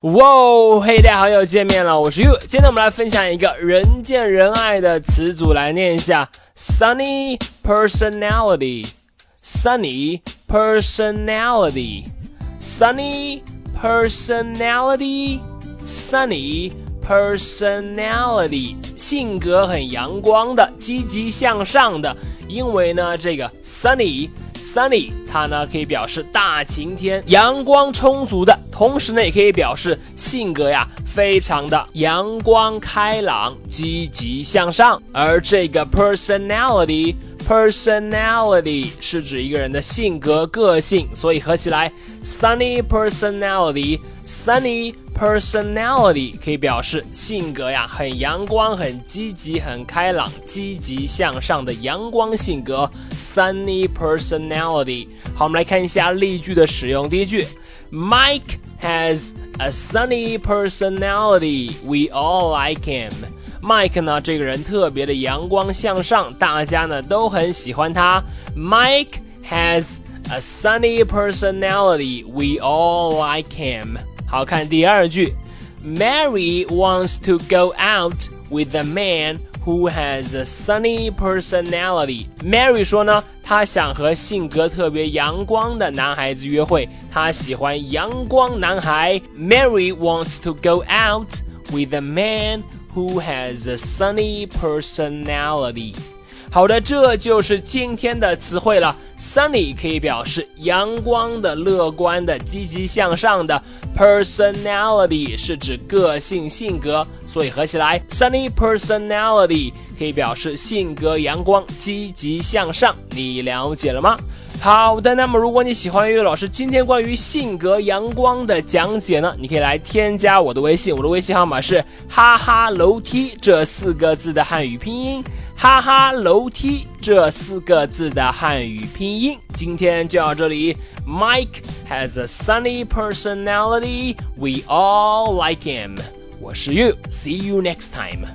哇，嘿，大家好，又见面了，我是 You。今天我们来分享一个人见人爱的词组，来念一下：sunny personality，sunny personality，sunny personality，sunny personality，性格很阳光的，积极向上的。因为呢，这个 sunny。Sunny，它呢可以表示大晴天，阳光充足的，同时呢也可以表示性格呀非常的阳光开朗、积极向上。而这个 personality personality，personality 是指一个人的性格、个性，所以合起来，Sunny personality，Sunny。Personality 可以表示性格呀，很阳光、很积极、很开朗、积极向上的阳光性格。Sunny personality。好，我们来看一下例句的使用。第一句，Mike has a sunny personality. We all like him. Mike 呢，这个人特别的阳光向上，大家呢都很喜欢他。Mike has a sunny personality. We all like him. 好看第二句，Mary wants to go out with a man who has a sunny personality。Mary 说呢，她想和性格特别阳光的男孩子约会，她喜欢阳光男孩。Mary wants to go out with a man who has a sunny personality。好的，这就是今天的词汇了。Sunny 可以表示阳光的、乐观的、积极向上的。Personality 是指个性、性格，所以合起来，Sunny personality 可以表示性格阳光、积极向上。你了解了吗？好的，那么如果你喜欢岳老师今天关于性格阳光的讲解呢，你可以来添加我的微信，我的微信号码是哈哈楼梯这四个字的汉语拼音，哈哈楼梯这四个字的汉语拼音。今天就到这里。Mike has a sunny personality. We all like him. 我是 You. See you next time.